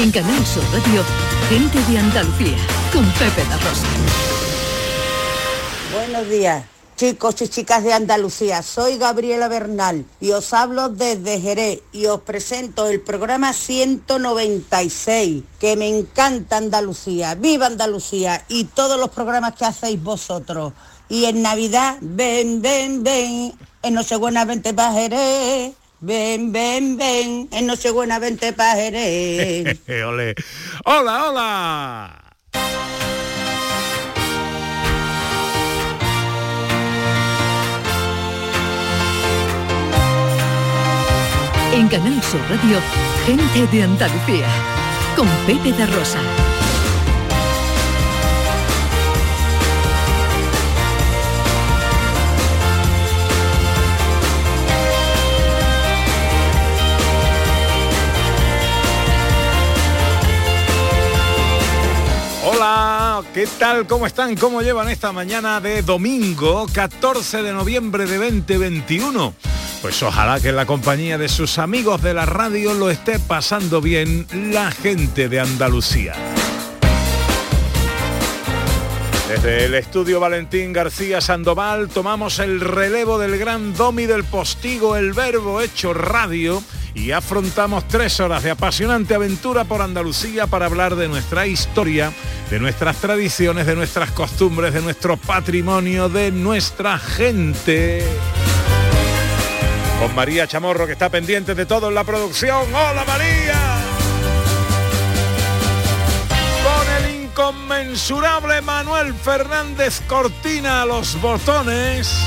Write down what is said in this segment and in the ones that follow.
En Canal Sur Radio, gente de Andalucía, con Pepe La Rosa. Buenos días, chicos y chicas de Andalucía. Soy Gabriela Bernal y os hablo desde Jerez y os presento el programa 196, que me encanta Andalucía. ¡Viva Andalucía! Y todos los programas que hacéis vosotros. Y en Navidad, ven, ven, ven. En Nochebuena, vente pa' Jerez. Ven, ven, ven. En Nochebuena, vente pa' Jerez. Ole. Hola, hola. En Canal Sur Radio, gente de Andalucía, con Pepe de Rosa. ¿Qué tal? ¿Cómo están? ¿Cómo llevan esta mañana de domingo 14 de noviembre de 2021? Pues ojalá que en la compañía de sus amigos de la radio lo esté pasando bien la gente de Andalucía. Desde el estudio Valentín García Sandoval tomamos el relevo del gran domi del postigo El Verbo hecho radio y afrontamos tres horas de apasionante aventura por Andalucía para hablar de nuestra historia, de nuestras tradiciones, de nuestras costumbres, de nuestro patrimonio, de nuestra gente. Con María Chamorro que está pendiente de todo en la producción. ¡Hola María! Con el inconmensurable Manuel Fernández Cortina a los botones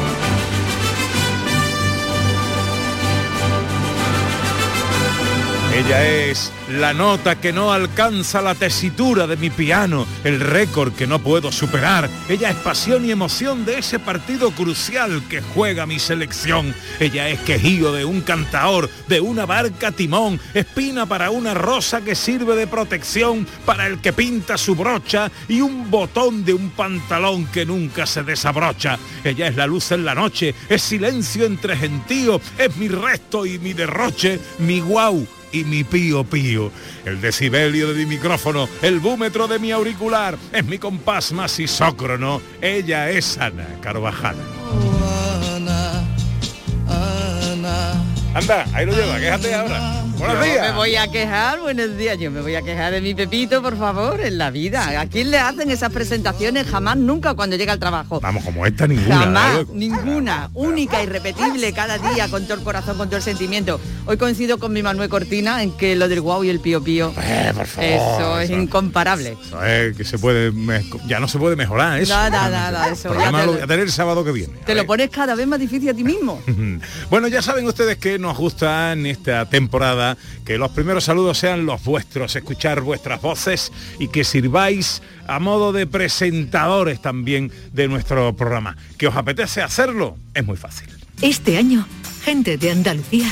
Ella es la nota que no alcanza la tesitura de mi piano, el récord que no puedo superar. Ella es pasión y emoción de ese partido crucial que juega mi selección. Ella es quejío de un cantaor, de una barca timón, espina para una rosa que sirve de protección para el que pinta su brocha y un botón de un pantalón que nunca se desabrocha. Ella es la luz en la noche, es silencio entre gentío, es mi resto y mi derroche, mi guau y mi pío pío. El decibelio de mi micrófono, el búmetro de mi auricular, es mi compás más isócrono. Ella es Ana Carvajal. Anda, ahí lo lleva, quéjate ahora. Buenos días. me voy a quejar, buenos días, yo me voy a quejar de mi Pepito, por favor, en la vida. ¿A quién le hacen esas presentaciones? Jamás, nunca cuando llega al trabajo. Vamos, como esta ninguna. Jamás, ¿eh? ninguna, única, irrepetible, cada día, con todo el corazón, con todo el sentimiento. Hoy coincido con mi Manuel Cortina en que lo del guau y el pío pío, Eh, por favor, eso es eso- incomparable. Eso es que se puede, ya no se puede mejorar eso. Nada, nada, eso programa ya te- lo voy a tener el sábado que viene. Te lo pones cada vez más difícil a ti mismo. Bueno, ya saben ustedes que nos gusta en esta temporada que los primeros saludos sean los vuestros, escuchar vuestras voces y que sirváis a modo de presentadores también de nuestro programa. ¿Que os apetece hacerlo? Es muy fácil. Este año, gente de Andalucía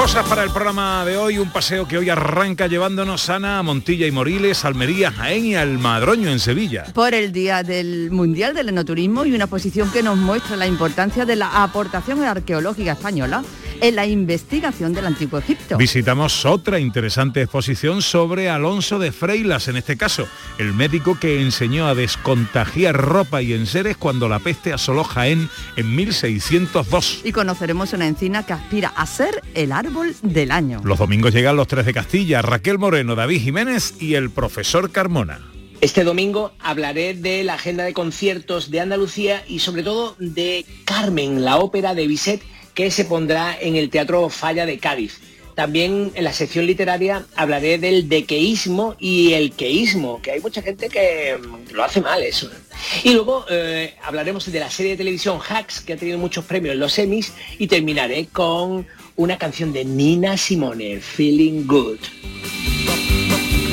Cosas para el programa de hoy, un paseo que hoy arranca llevándonos Ana a Montilla y Moriles, Almería, Jaén y al Madroño en Sevilla. por el Día del Mundial del Enoturismo y una exposición que nos muestra la importancia de la aportación arqueológica española en la investigación del Antiguo Egipto. Visitamos otra interesante exposición sobre Alonso de Freilas, en este caso, el médico que enseñó a descontagiar ropa y enseres cuando la peste asoló Jaén en 1602. Y conoceremos una encina que aspira a ser el árbol del año. Los domingos llegan los tres de Castilla, Raquel Moreno, David Jiménez y el profesor Carmona. Este domingo hablaré de la agenda de conciertos de Andalucía y sobre todo de Carmen, la ópera de Bizet que se pondrá en el Teatro Falla de Cádiz. También en la sección literaria hablaré del dequeísmo y el queísmo, que hay mucha gente que mm, lo hace mal eso. Y luego eh, hablaremos de la serie de televisión Hacks, que ha tenido muchos premios en los Emmys, y terminaré con una canción de Nina Simone, Feeling Good.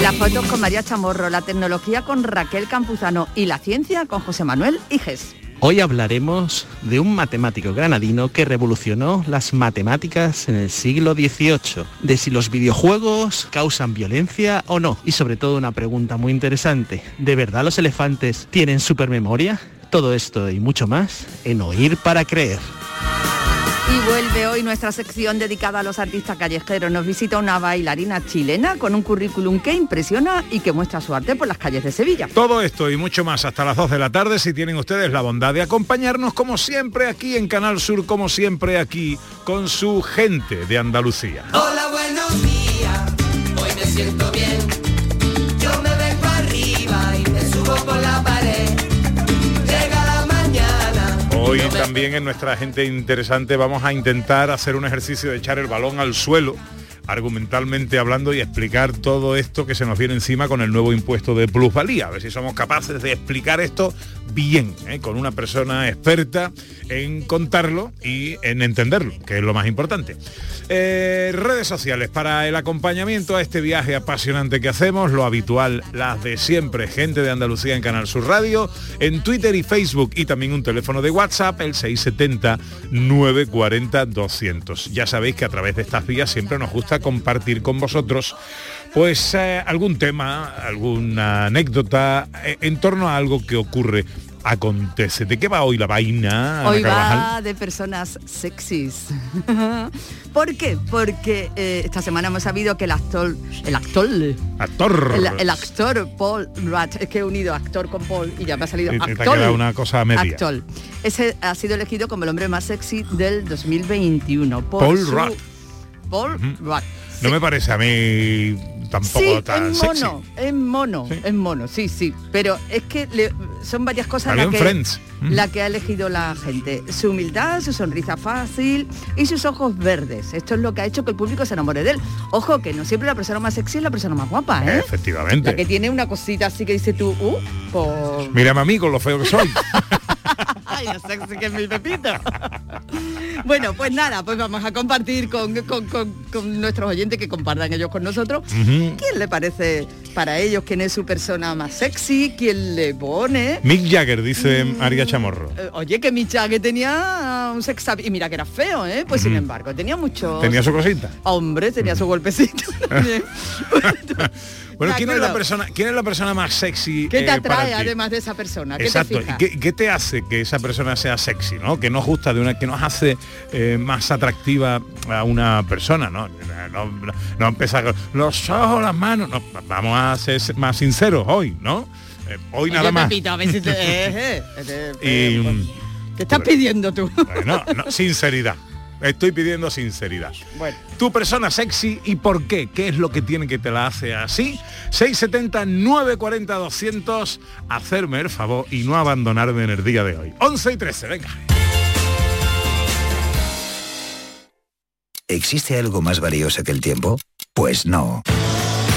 Las fotos con María Chamorro, la tecnología con Raquel Campuzano y la ciencia con José Manuel Iges. Hoy hablaremos de un matemático granadino que revolucionó las matemáticas en el siglo XVIII, de si los videojuegos causan violencia o no, y sobre todo una pregunta muy interesante, ¿de verdad los elefantes tienen supermemoria? Todo esto y mucho más en Oír para Creer. Y vuelve hoy nuestra sección dedicada a los artistas callejeros. Nos visita una bailarina chilena con un currículum que impresiona y que muestra su arte por las calles de Sevilla. Todo esto y mucho más hasta las 2 de la tarde si tienen ustedes la bondad de acompañarnos como siempre aquí en Canal Sur, como siempre aquí con su gente de Andalucía. Hola, buenos días. Hoy me siento bien. Yo me vengo arriba y me subo por la pared. Hoy también en nuestra gente interesante vamos a intentar hacer un ejercicio de echar el balón al suelo argumentalmente hablando y explicar todo esto que se nos viene encima con el nuevo impuesto de plusvalía. A ver si somos capaces de explicar esto bien, ¿eh? con una persona experta en contarlo y en entenderlo, que es lo más importante. Eh, redes sociales para el acompañamiento a este viaje apasionante que hacemos, lo habitual, las de siempre, gente de Andalucía en Canal Sur Radio, en Twitter y Facebook y también un teléfono de WhatsApp, el 670-940-200. Ya sabéis que a través de estas vías siempre nos gusta compartir con vosotros pues eh, algún tema, alguna anécdota en torno a algo que ocurre acontece. ¿De qué va hoy la vaina? Hoy va de personas sexys. ¿Por qué? Porque eh, esta semana hemos sabido que el actor, el actor, Actor. el, el actor Paul Rudd, es que he unido actor con Paul y ya me ha salido actor. una cosa media. Actor. Ese ha sido elegido como el hombre más sexy del 2021. por Paul su- Rudd. Paul Rudd. No me parece a mí tampoco Sí, tan es sexy. mono, es mono, es mono, sí, sí. Pero es que le- son varias cosas la que, Friends. Mm. la que ha elegido la gente. Su humildad, su sonrisa fácil y sus ojos verdes. Esto es lo que ha hecho que el público se enamore de él. Ojo, que no siempre la persona más sexy es la persona más guapa, ¿eh? Efectivamente. La que tiene una cosita así que dice tú, uh, pues... Mírame a mí con lo feo que soy. Ay, lo sexy que es mi pepito. bueno, pues nada, pues vamos a compartir con, con- con- con nuestros oyentes que compartan ellos con nosotros. Ujú. ¿Quién le parece para ellos quién es su persona más sexy? ¿Quién le pone? Mick Jagger, dice María Chamorro. Eh, Oye, que Mick Jagger tenía un sex y mira que era feo, ¿eh? Pues sin embargo, tenía mucho... Tenía su cosita. Hombre, tenía su golpecito. también. Bueno, ¿quién es, la persona, ¿quién es la persona más sexy ¿Qué te eh, atrae además de esa persona? ¿Qué Exacto. te qué, qué te hace que esa persona sea sexy, ¿no? Que nos gusta de una, que nos hace eh, más atractiva a una persona, ¿no? No, no, no empezar con los ojos, las manos. No, vamos a ser más sinceros hoy, ¿no? Eh, hoy nada Oye, más. Y, pues, ¿Qué estás pidiendo tú? bueno, no, sinceridad. Estoy pidiendo sinceridad. Bueno. Tu persona sexy y por qué. ¿Qué es lo que tiene que te la hace así? 670 940 200. Hacerme el favor y no abandonarme en el día de hoy. 11 y 13, venga. ¿Existe algo más valioso que el tiempo? Pues no.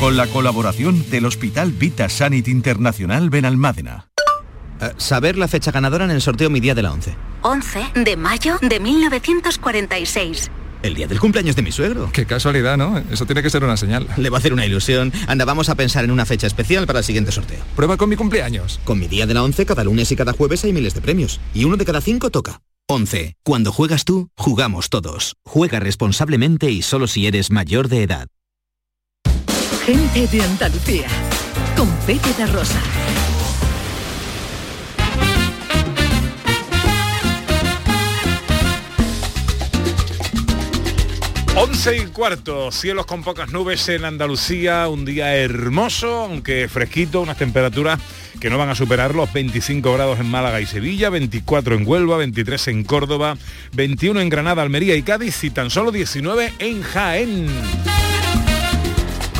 con la colaboración del Hospital Vita Sanit Internacional Benalmádena. Eh, saber la fecha ganadora en el sorteo Mi Día de la 11. 11 de mayo de 1946. El día del cumpleaños de mi suegro. Qué casualidad, ¿no? Eso tiene que ser una señal. Le va a hacer una ilusión. Anda, vamos a pensar en una fecha especial para el siguiente sorteo. Prueba con mi cumpleaños. Con mi día de la 11, cada lunes y cada jueves hay miles de premios. Y uno de cada cinco toca. 11. Cuando juegas tú, jugamos todos. Juega responsablemente y solo si eres mayor de edad. Gente de Andalucía con Pepe de Rosa. 11 y cuarto, cielos con pocas nubes en Andalucía, un día hermoso, aunque fresquito, unas temperaturas que no van a superar los 25 grados en Málaga y Sevilla, 24 en Huelva, 23 en Córdoba, 21 en Granada, Almería y Cádiz y tan solo 19 en Jaén.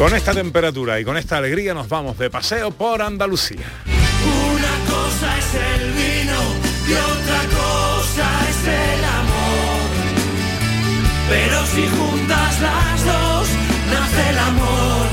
Con esta temperatura y con esta alegría nos vamos de paseo por Andalucía. Una cosa es el vino y otra cosa es el amor. Pero si juntas las dos, nace el amor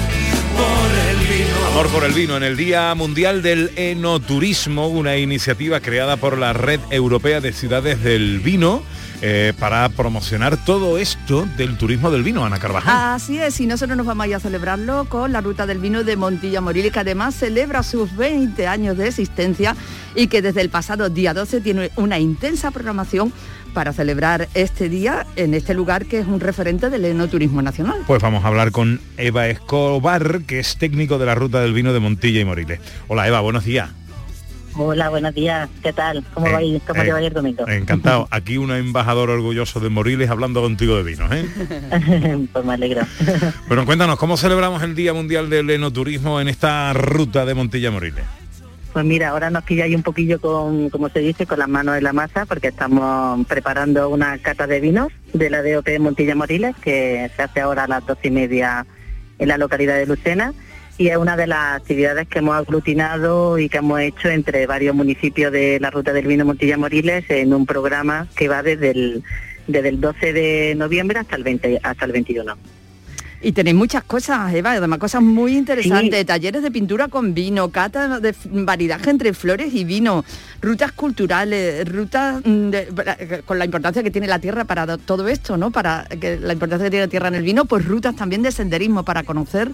por el vino. Amor por el vino en el Día Mundial del Enoturismo, una iniciativa creada por la Red Europea de Ciudades del Vino. Eh, para promocionar todo esto del turismo del vino, Ana Carvajal. Así es, y nosotros nos vamos a ir a celebrarlo con la Ruta del Vino de Montilla Moriles, que además celebra sus 20 años de existencia y que desde el pasado día 12 tiene una intensa programación para celebrar este día en este lugar que es un referente del enoturismo nacional. Pues vamos a hablar con Eva Escobar, que es técnico de la Ruta del Vino de Montilla y Moriles. Hola Eva, buenos días. Hola, buenos días. ¿Qué tal? ¿Cómo va a ir? ¿Cómo eh, te va a ir domingo? Encantado. Aquí un embajador orgulloso de Moriles hablando contigo de vino. ¿eh? pues me alegro. Bueno, cuéntanos, ¿cómo celebramos el Día Mundial del Enoturismo en esta ruta de Montilla Moriles? Pues mira, ahora nos pilla ahí un poquillo con, como se dice, con las manos en la masa, porque estamos preparando una cata de vinos de la DOP de Montilla Moriles, que se hace ahora a las doce y media en la localidad de Lucena. Y es una de las actividades que hemos aglutinado y que hemos hecho entre varios municipios de la Ruta del Vino Montilla Moriles en un programa que va desde el, desde el 12 de noviembre hasta el 20, hasta el 21. Y tenéis muchas cosas, Eva, además cosas muy interesantes, talleres de pintura con vino, cata de maridaje entre flores y vino, rutas culturales, rutas mm, de- con la importancia que tiene la tierra para do- todo esto, ¿no? Para que la importancia que tiene la tierra en el vino, pues rutas también de senderismo para conocer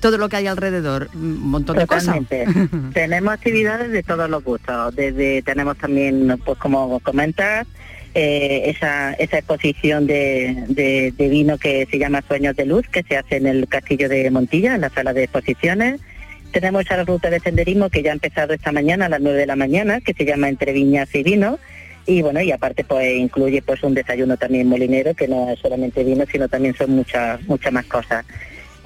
todo lo que hay alrededor, un montón de cosas. Totalmente. tenemos actividades de todos los gustos. Desde tenemos también, pues como comentas, eh, esa, esa exposición de, de- de vino que se llama Sueños de Luz, que se hace en el Castillo de Montilla, en la sala de exposiciones. Tenemos esa ruta de senderismo que ya ha empezado esta mañana a las 9 de la mañana, que se llama Entre Viñas y Vino. Y bueno, y aparte pues incluye pues un desayuno también molinero, que no es solamente vino, sino también son muchas, muchas más cosas.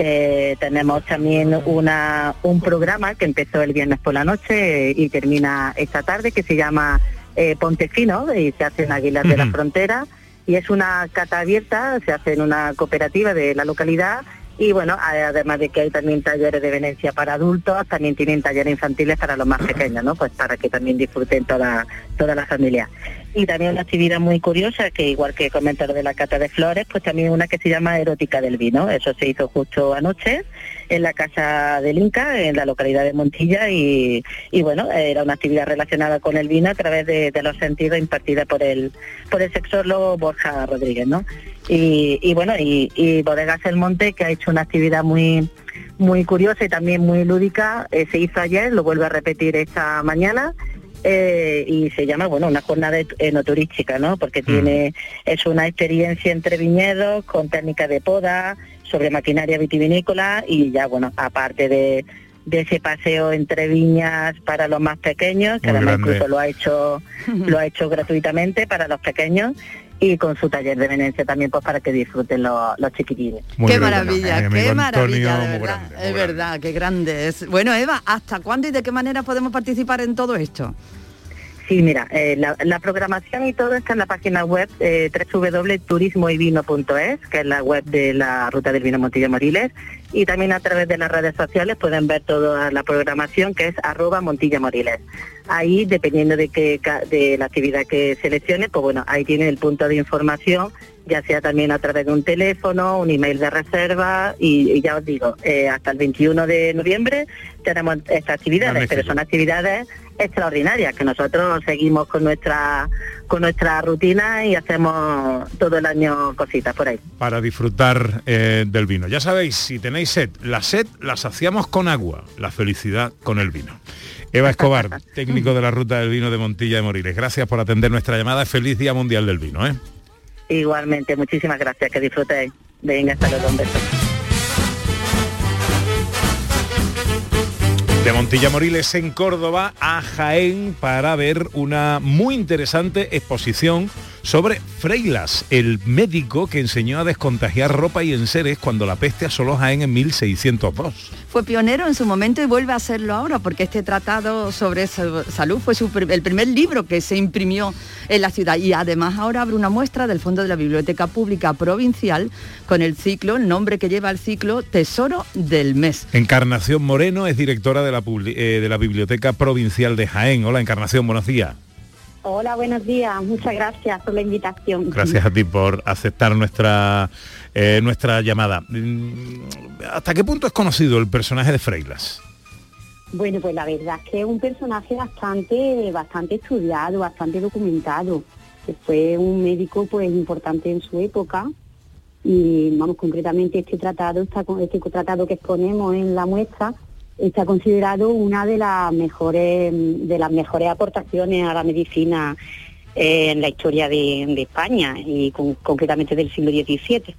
Eh, tenemos también una, un programa que empezó el viernes por la noche eh, y termina esta tarde que se llama eh, Ponte Fino y se hace en Aguilar de la. Frontera y es una cata abierta, se hace en una cooperativa de la localidad y bueno, además de que hay también talleres de venencia para adultos, también tienen talleres infantiles para los más pequeños, ¿no? Pues para que también disfruten toda, toda la familia. Y también una actividad muy curiosa, que igual que comenta lo de la cata de flores, pues también una que se llama Erótica del Vino. Eso se hizo justo anoche en la Casa del Inca, en la localidad de Montilla, y, bueno, era una actividad relacionada con el vino a través de, los sentidos impartida por el, por el sexólogo Borja Rodríguez, ¿no? Y, bueno, y, y Bodegas El Monte, que ha hecho una actividad muy muy curiosa y también muy lúdica, eh, se hizo ayer, lo vuelve a repetir esta mañana, eh, y se llama, bueno, una jornada enoturística, ¿no? Porque tiene, es una experiencia entre viñedos, con técnicas de poda, sobre maquinaria vitivinícola y ya, bueno, aparte de, de ese paseo entre viñas para los más pequeños, que Muy además grande. incluso lo ha hecho, lo ha hecho gratuitamente para los pequeños. Y con su taller de Venecia también pues para que disfruten los, los chiquitines. qué maravilla, qué maravilla, de verdad. es verdad, qué grande es. Bueno, Eva, ¿hasta cuándo y de qué manera podemos participar en todo esto? Sí, mira, eh, la, programación y todo está en la página web eh, www.turismoyvino.es, que es la web de la Ruta del Vino Montilla Moriles, y también a través de las redes sociales pueden ver toda la programación que es arroba Montilla Moriles. Ahí, dependiendo de, qué, de la actividad que seleccione, pues bueno, ahí tiene el punto de información ya sea también a través de un teléfono, un email de reserva y, ya os digo, eh, hasta el 21 de noviembre tenemos estas actividades, pero son actividades extraordinarias que nosotros seguimos con nuestra con nuestra rutina y hacemos todo el año cositas por ahí. Para disfrutar eh, del vino. Ya sabéis, si tenéis sed, la sed la saciamos con agua, la felicidad con el vino. Eva Escobar, técnico de la Ruta del Vino de Montilla de Moriles. Gracias por atender nuestra llamada. Feliz Día Mundial del Vino. ¿eh? Igualmente, muchísimas gracias, que disfrutéis. Venga, hasta luego, un beso. De Montilla Moriles en Córdoba a Jaén para ver una muy interesante exposición sobre Freilas, el médico que enseñó a descontagiar ropa y enseres cuando la peste asoló Jaén en 1602. Fue pionero en su momento y vuelve a hacerlo ahora porque este tratado sobre salud fue el primer libro que se imprimió en la ciudad y además ahora abre una muestra del fondo de la Biblioteca Pública Provincial con el ciclo, el nombre que lleva el ciclo Tesoro del Mes. Encarnación Moreno es directora de la, eh, de la Biblioteca Provincial de Jaén. Hola Encarnación, buenos días. Hola, buenos días. Muchas gracias por la invitación. Gracias a ti por aceptar nuestra eh, nuestra llamada. Mm, ¿Hasta qué punto es conocido el personaje de Freilas? Bueno, pues la verdad es que es un personaje bastante, bastante estudiado, bastante documentado, que fue un médico pues importante en su época y vamos concretamente este tratado, este tratado que exponemos en la muestra está considerado una de las mejores de las mejores aportaciones a la medicina eh, en la historia de, España y concretamente del siglo XVII.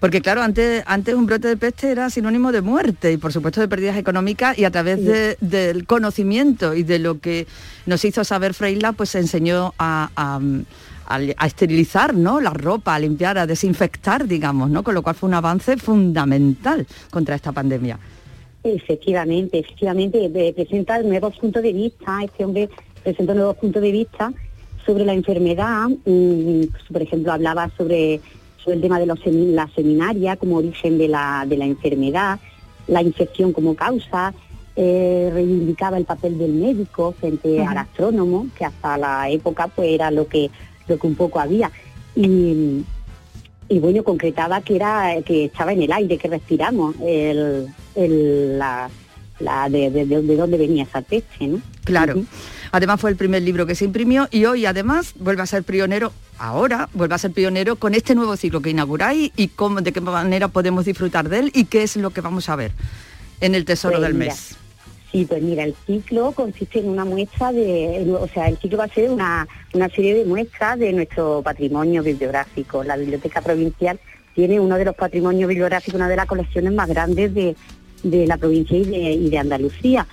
Porque claro, antes, antes un brote de peste era sinónimo de muerte y por supuesto de pérdidas económicas y a través del conocimiento y de lo que nos hizo saber Freila, pues se enseñó a, a esterilizar ¿no? la ropa, a limpiar, a desinfectar, digamos, ¿no? Con lo cual fue un avance fundamental contra esta pandemia. Efectivamente, efectivamente, presenta nuevos puntos de vista, este hombre presenta nuevos puntos de vista sobre la enfermedad, mm, por ejemplo, hablaba sobre, sobre el tema de los, la seminaria como origen de la, de la enfermedad, la infección como causa, eh, reivindicaba el papel del médico frente al astrónomo, que hasta la época pues era lo que, lo que un poco había. Y, y bueno, concretaba que era que estaba en el aire que respiramos, el, la, de, de, dónde venía esa peste, ¿no? Claro. Además fue el primer libro que se imprimió y hoy además vuelve a ser pionero, ahora vuelve a ser pionero con este nuevo ciclo que inauguráis y cómo, de qué manera podemos disfrutar de él y qué es lo que vamos a ver en el Tesoro pues del Mes. Sí, pues mira, el ciclo consiste en una muestra de, o sea, el ciclo va a ser una, una serie de muestras de nuestro patrimonio bibliográfico. La Biblioteca Provincial tiene uno de los patrimonios bibliográficos, una de las colecciones más grandes de, de la provincia y de, Andalucía.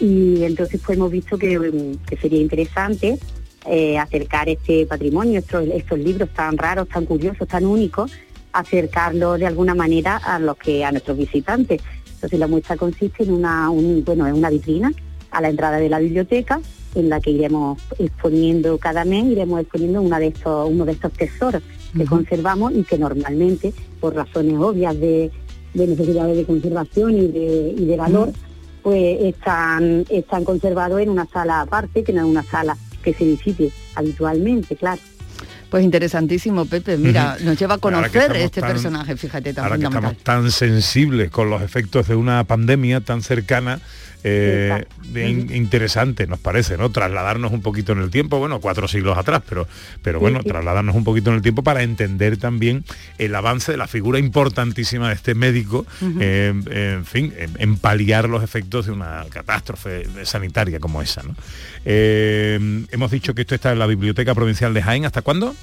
Y entonces pues hemos visto que, sería interesante eh, acercar este patrimonio, estos, estos libros tan raros, tan curiosos, tan únicos, acercarlos de alguna manera a los que a nuestros visitantes. Entonces la muestra consiste en una, bueno, en una vitrina a la entrada de la biblioteca en la que iremos exponiendo cada mes, iremos exponiendo una de estos, uno de estos tesoros que conservamos y que normalmente, por razones obvias de, de necesidades de conservación y de, y de valor, pues están, están conservados en una sala aparte, que no es una sala que se visite habitualmente, claro. Pues interesantísimo, Pepe. Mira, nos lleva a conocer este personaje, fíjate, tan Ahora que estamos tan sensibles con los efectos de una pandemia tan cercana, eh, interesante, nos parece, ¿no? Trasladarnos un poquito en el tiempo, bueno, cuatro siglos atrás, pero, pero bueno, trasladarnos un poquito en el tiempo para entender también el avance de la figura importantísima de este médico, eh, en fin, en, paliar los efectos de una catástrofe sanitaria como esa, ¿no? Eh, hemos dicho que esto está en la Biblioteca Provincial de Jaén, ¿hasta cuándo?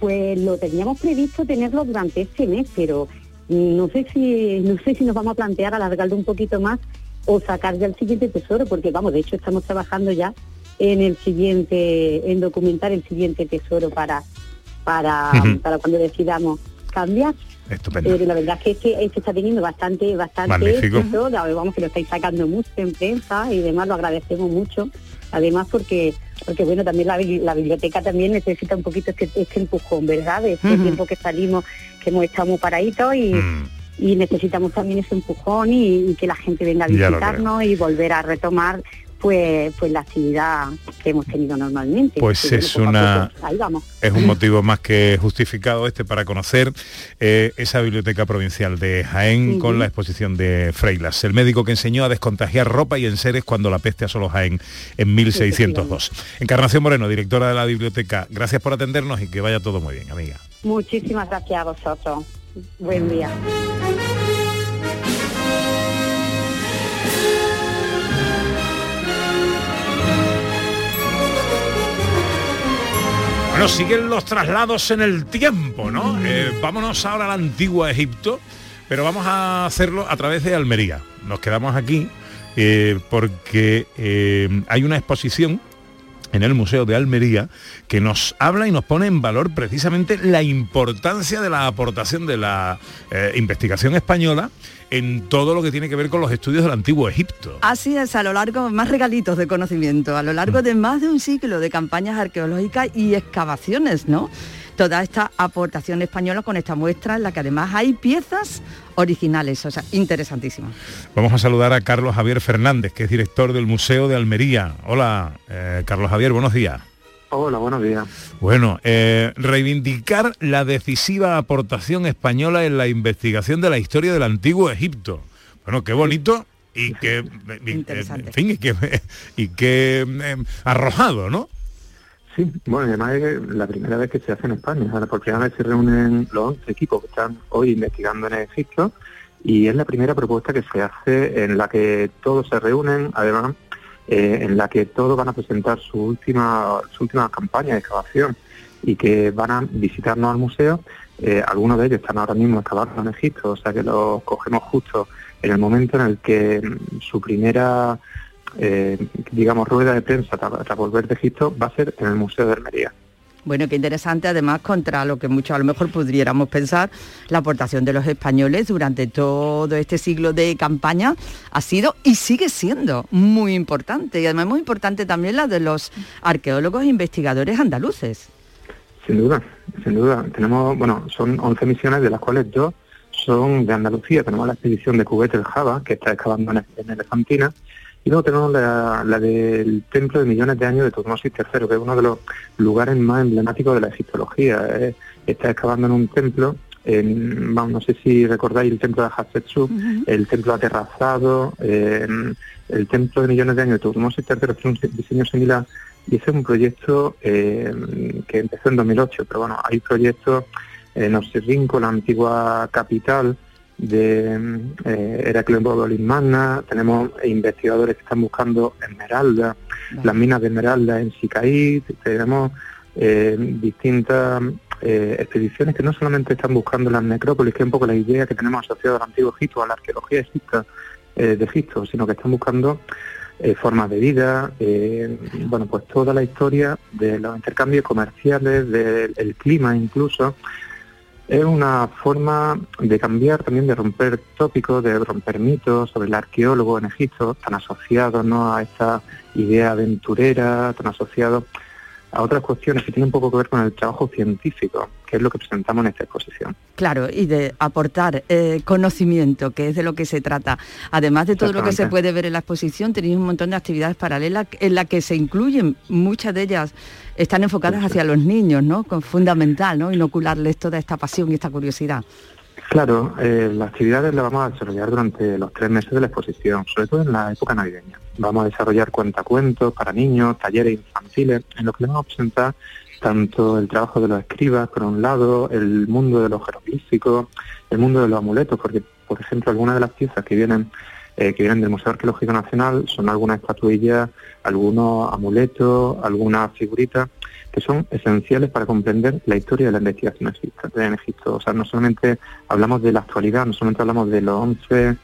Pues lo teníamos previsto tenerlo durante este mes, pero no sé si no sé si nos vamos a plantear alargarlo un poquito más o sacar ya el siguiente tesoro, porque vamos, de hecho estamos trabajando ya en el siguiente, en documentar el siguiente tesoro para, para, para cuando decidamos cambiar. Estupendo. Pero la verdad es que este, este está teniendo bastante, bastante éxito, vamos que lo estáis sacando mucho en prensa y demás lo agradecemos mucho. Además porque, porque bueno, también la, bibli- la biblioteca también necesita un poquito este, este empujón, ¿verdad? De este tiempo que salimos, que hemos estado muy paraditos y, Mm. Y necesitamos también ese empujón y, y que la gente venga a visitarnos y volver a retomar pues pues la actividad que hemos tenido normalmente. Pues Que, es a una- ahí vamos. Es un motivo más que justificado este para conocer eh, esa biblioteca provincial de Jaén con la exposición de Freilas, el médico que enseñó a descontagiar ropa y enseres cuando la peste asoló Jaén en 1602. Encarnación Moreno, directora de la biblioteca, gracias por atendernos y que vaya todo muy bien, amiga. Muchísimas gracias a vosotros. Buen día. Bueno, siguen los traslados en el tiempo, ¿no? Eh, vámonos ahora al antiguo Egipto, pero vamos a hacerlo a través de Almería. Nos quedamos aquí eh, porque eh, hay una exposición en el Museo de Almería que nos habla y nos pone en valor precisamente la importancia de la aportación de la eh, investigación española en todo lo que tiene que ver con los estudios del antiguo Egipto. Así es, a lo largo, más regalitos de conocimiento, a lo largo de más de un siglo de campañas arqueológicas y excavaciones, ¿no? Toda esta aportación española con esta muestra en la que además hay piezas originales, o sea, interesantísimo. Vamos a saludar a Carlos Javier Fernández, que es director del Museo de Almería. Hola, eh, Carlos Javier, buenos días. Hola, buenos días. Bueno, eh, reivindicar la decisiva aportación española en la investigación de la historia del antiguo Egipto. Bueno, qué bonito y qué, y- en fin, y qué, y qué, eh, arrojado, ¿no? Sí, bueno, además es la primera vez que se hace en España. Ahora, por primera vez se reúnen los 11 equipos que están hoy investigando en Egipto y es la primera propuesta que se hace en la que todos se reúnen, además, eh, en la que todos van a presentar su última, su última campaña de excavación y que van a visitarnos al museo. Eh, algunos de ellos están ahora mismo excavando en Egipto, o sea que los cogemos justo en el momento en el que mm, su primera eh, digamos, rueda de prensa tras volver de Egipto va a ser en el Museo de Almería. Bueno, qué interesante además contra lo que muchos a lo mejor pudiéramos pensar, la aportación de los españoles durante todo este siglo de campaña ha sido y sigue siendo muy importante. Y además muy importante también la de los arqueólogos e investigadores andaluces. Sin duda, sin duda. Tenemos, bueno, son 11 misiones de las cuales dos son de Andalucía. Tenemos la expedición de Cubete el Java, que está excavando en, en Elefantina, y luego tenemos la, la del Templo de Millones de Años de Tutmosis III, que es uno de los lugares más emblemáticos de la egiptología. Eh, está excavando en un templo, en, vamos, no sé si recordáis el templo de Hatshepsut, el templo aterrazado, eh, el Templo de Millones de Años de Tutmosis III, que es un diseño similar, y ese es un proyecto eh, que empezó en 2008, pero bueno, hay proyectos en Oxirrinco, la antigua capital de eh, Heracleopolis Magna, tenemos investigadores que están buscando esmeralda, las minas de esmeralda en Sicaí, tenemos eh, distintas eh, expediciones que no solamente están buscando las necrópolis, que es un poco la idea que tenemos asociada al antiguo Egipto, a la arqueología egipta, eh, de Egipto, sino que están buscando eh, formas de vida, eh, bueno, pues toda la historia de los intercambios comerciales, del el clima incluso. Es una forma de cambiar, también de romper tópicos, de romper mitos sobre el arqueólogo en Egipto, tan asociado ¿no? a esta idea aventurera, tan asociado a otras cuestiones que tienen un poco que ver con el trabajo científico, que es lo que presentamos en esta exposición. Claro, y de aportar eh, conocimiento, que es de lo que se trata. Además de todo lo que se puede ver en la exposición, tenéis un montón de actividades paralelas en las que se incluyen, muchas de ellas están enfocadas hacia los niños, ¿no? Con fundamental, ¿no? Inocularles toda esta pasión y esta curiosidad. Claro, eh, las actividades las vamos a desarrollar durante los tres meses de la exposición, sobre todo en la época navideña. Vamos a desarrollar cuentacuentos para niños, talleres infantiles, en los que vamos a presentar tanto el trabajo de los escribas, por un lado, el mundo de los jeroglíficos, el mundo de los amuletos, porque, por ejemplo, algunas de las piezas que vienen eh, que vienen del Museo Arqueológico Nacional son algunas estatuillas, algunos amuletos, algunas figuritas que son esenciales para comprender la historia de la investigación en Egipto. O sea, no solamente hablamos de la actualidad, no solamente hablamos de los 11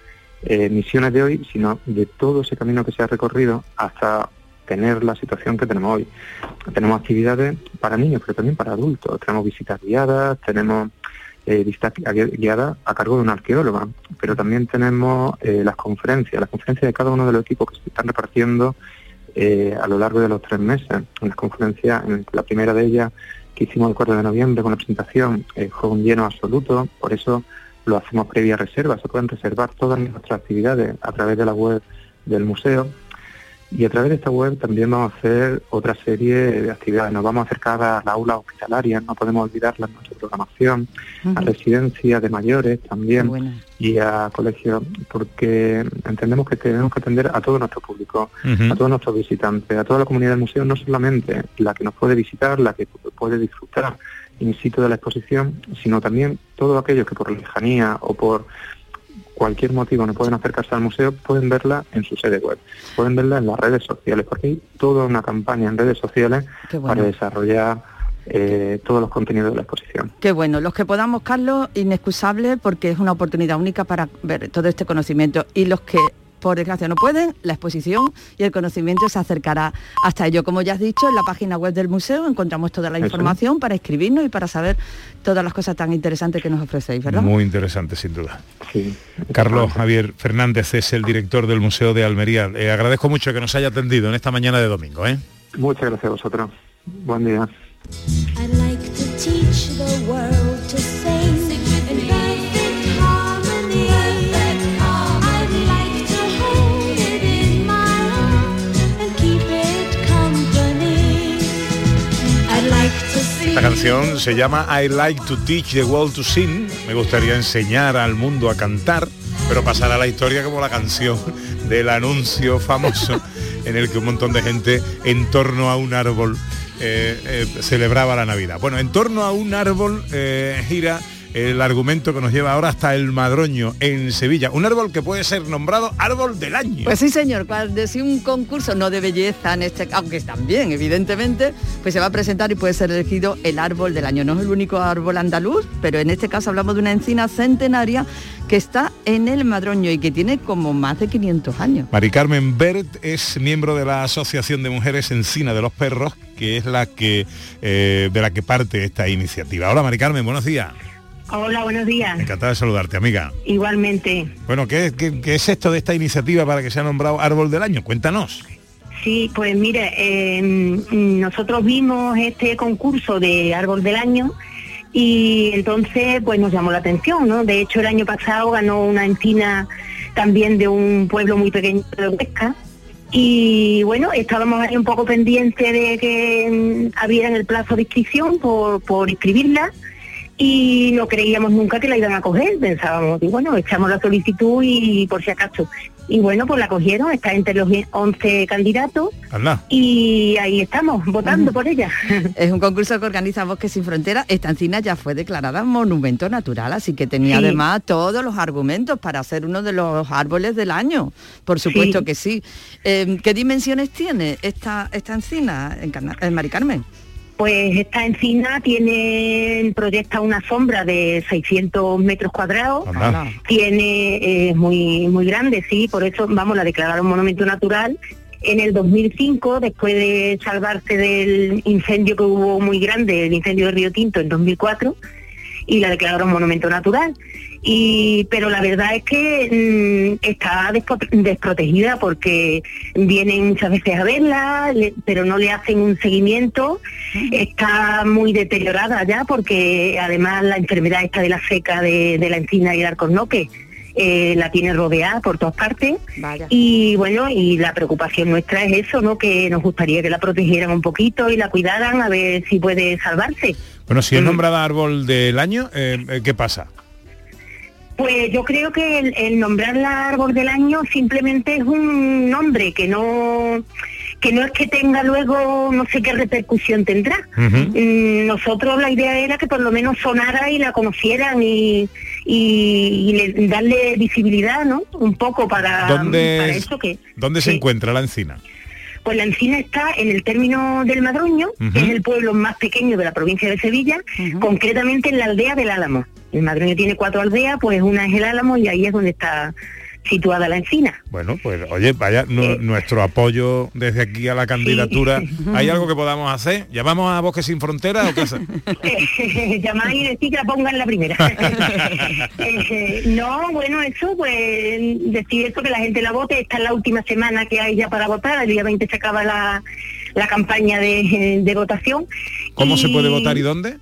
eh, misiones de hoy, sino de todo ese camino que se ha recorrido hasta tener la situación que tenemos hoy. Tenemos actividades para niños, pero también para adultos. Tenemos visitas guiadas, tenemos eh, visitas guiadas a cargo de una arqueóloga, pero también tenemos eh, las conferencias, las conferencias de cada uno de los equipos que se están repartiendo eh, a lo largo de los tres meses. Unas conferencias, la primera de ellas que hicimos el 4 de noviembre con la presentación, fue un lleno absoluto, por eso lo hacemos previa reserva, se pueden reservar todas nuestras actividades a través de la web del museo. Y a través de esta web también vamos a hacer otra serie de actividades. Nos vamos a acercar a la aula hospitalaria, no podemos olvidarla en nuestra programación, a residencias de mayores también y a colegios, porque entendemos que tenemos que atender a todo nuestro público, a todos nuestros visitantes, a toda la comunidad del museo, no solamente la que nos puede visitar, la que puede disfrutar in situ de la exposición, sino también todos aquellos que por lejanía o por cualquier motivo no pueden acercarse al museo, pueden verla en su sede web, pueden verla en las redes sociales, porque hay toda una campaña en redes sociales para desarrollar eh, todos los contenidos de la exposición. Qué bueno, los que podamos, Carlos, inexcusable porque es una oportunidad única para ver todo este conocimiento y los que por desgracia no pueden, la exposición y el conocimiento se acercará hasta ello. Como ya has dicho, en la página web del museo encontramos toda la información para escribirnos y para saber todas las cosas tan interesantes que nos ofrecéis, ¿verdad? Muy interesante, sin duda. Carlos Javier Fernández es el director del Museo de Almería. Le agradezco mucho que nos haya atendido en esta mañana de domingo. ¿eh? Muchas gracias a vosotros. Buen día. Esta canción se llama I Like to Teach the World to Sing. Me gustaría enseñar al mundo a cantar, pero pasará la historia como la canción del anuncio famoso en el que un montón de gente en torno a un árbol eh, eh, celebraba la Navidad. Bueno, en torno a un árbol eh, gira el argumento que nos lleva ahora hasta el Madroño, en Sevilla. Un árbol que puede ser nombrado árbol del año. Pues sí, señor, cuando si un concurso no de belleza, en este, aunque también, evidentemente, pues se va a presentar y puede ser elegido el árbol del año. No es el único árbol andaluz, pero en este caso hablamos de una encina centenaria que está en el Madroño y que tiene como más de 500 años. Mari Carmen Bert es miembro de la Asociación de Mujeres Encina de los Perros, que es la que eh, de la que parte esta iniciativa. Hola Mari Carmen, buenos días. Hola, buenos días. Encantada de saludarte, amiga. Igualmente. Bueno, ¿qué, es esto de esta iniciativa para que sea nombrado Árbol del Año? Cuéntanos. Sí, pues mire, em, nosotros vimos este concurso de Árbol del Año y entonces pues nos llamó la atención, ¿no? De hecho el año pasado ganó una encina también de un pueblo muy pequeño de Huesca y bueno, estábamos ahí un poco pendientes de que em, abrieran el plazo de inscripción por, por inscribirla y no creíamos nunca que la iban a coger, pensábamos, y bueno, echamos la solicitud y por si acaso. Y bueno, pues la cogieron, está entre los 11 candidatos y ahí estamos, votando por ella. Es un concurso que organiza Bosques Sin Fronteras. Esta encina ya fue declarada monumento natural, así que tenía además todos los argumentos para ser uno de los árboles del año. Por supuesto que sí. Eh, ¿Qué dimensiones tiene esta, esta encina en, en Mari Carmen? Pues esta encina tiene, proyecta una sombra de 600 metros cuadrados, tiene, es muy, muy grande, sí, por eso, vamos, la declararon monumento natural. En el 2005, después de salvarse del incendio que hubo muy grande, el incendio de Río Tinto en 2004, y la declararon monumento natural y pero la verdad es que mm, está desprotegida porque vienen muchas veces a verla, pero no le hacen un seguimiento, está muy deteriorada ya porque además la enfermedad está de la seca de, la encina y el arcornoque eh, la tiene rodeada por todas partes. Y bueno y la preocupación nuestra es eso no que nos gustaría que la protegieran un poquito y la cuidaran a ver si puede salvarse. Bueno si es mm. nombrada árbol del año eh, eh, qué pasa pues yo creo que el, nombrarla árbol del año simplemente es un nombre que no que no es que tenga luego no sé qué repercusión tendrá. Mm, nosotros la idea era que por lo menos sonara y la conocieran y, y, darle visibilidad, ¿no? Un poco para, ¿Dónde, eso que... ¿Dónde se encuentra la encina? Pues la encina está en el término del Madroño, que es el pueblo más pequeño de la provincia de Sevilla, concretamente en la aldea del Álamo. El Madroño tiene cuatro aldeas, pues una es el Álamo y ahí es donde está situada la encina. Bueno, pues oye, vaya nu- nuestro apoyo desde aquí a la candidatura. ¿Hay algo que podamos hacer? ¿Llamamos a Bosques sin Fronteras o qué hace? Llamar y decir que la pongan la primera. Eh, no, bueno, eso, pues decir eso, que la gente la vote. Esta es la última semana que hay ya para votar. El día 20 se acaba la, la campaña de, de votación. ¿Cómo se puede votar y dónde?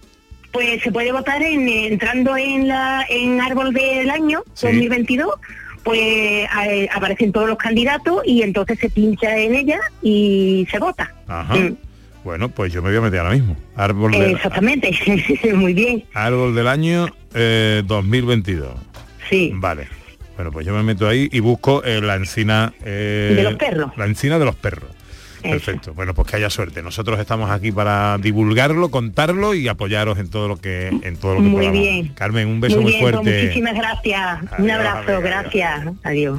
Pues se puede votar en, entrando en la en árbol del año Sí. 2022 pues a- aparecen todos los candidatos y entonces se pincha en ella y se vota. Ajá. Bueno, pues yo me voy a meter ahora mismo. Árbol, del, exactamente, muy bien. árbol del año eh, 2022. Sí. Vale. Bueno, pues yo me meto ahí y busco eh, la encina... eh, De los perros. La encina de los perros. Perfecto. Bueno, pues que haya suerte. Nosotros estamos aquí para divulgarlo, contarlo y apoyaros en todo lo que en todo lo que Muy podamos. bien. Carmen, un beso muy, pues fuerte. muchísimas gracias. Un abrazo, gracias. Adiós.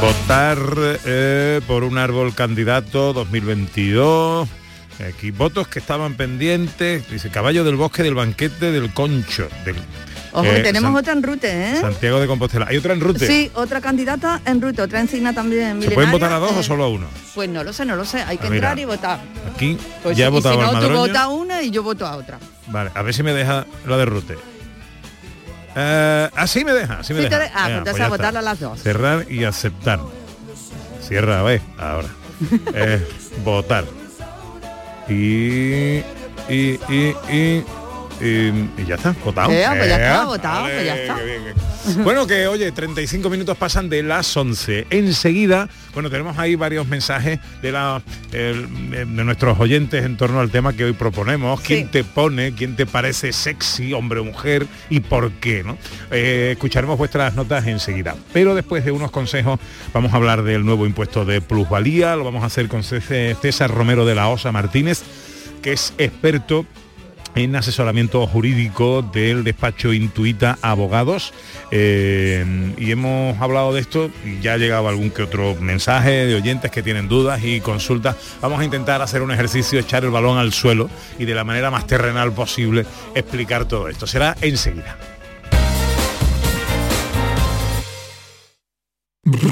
Votar eh, por un árbol candidato 2022. Aquí votos que estaban pendientes. Dice caballo del bosque del banquete del concho. Del, Ojo, eh, que tenemos San- otra en rute, ¿eh? Santiago de Compostela. ¿Hay otra en rute? Sí, otra candidata en rute, otra encina también. ¿Se pueden votar a dos o Eh, solo a uno? Pues no lo sé, no lo sé. Hay que Ah, mira. entrar y votar. Aquí Pues ya he votado si no, tú votas una y yo voto a otra. Vale, a ver si me deja la de rute. Eh, así me deja, así me Sí, te deja. de- ah, pues entonces ya a votarla a las dos. Cerrar y aceptar. Cierra, a ver, ahora. Eh, votar. Y, y, y, y, y, y ya está, votado. Ea, pues ya está, Ea, votado, pues ya está. qué bien, qué- Bueno, que oye, 35 minutos pasan de las 11. Enseguida, bueno, tenemos ahí varios mensajes de, la, de nuestros oyentes en torno al tema que hoy proponemos. ¿Quién te pone? ¿Quién te parece sexy, hombre o mujer? ¿Y por qué? ¿no? Eh, escucharemos vuestras notas enseguida. Pero después de unos consejos vamos a hablar del nuevo impuesto de plusvalía. Lo vamos a hacer con César Romero de la Osa Martínez, que es experto en asesoramiento jurídico del despacho Intuita Abogados Eh, y hemos hablado de esto ya ha llegado algún que otro mensaje de oyentes que tienen dudas y consultas. Vamos a intentar hacer un ejercicio, echar el balón al suelo y de la manera más terrenal posible explicar todo esto. Será enseguida.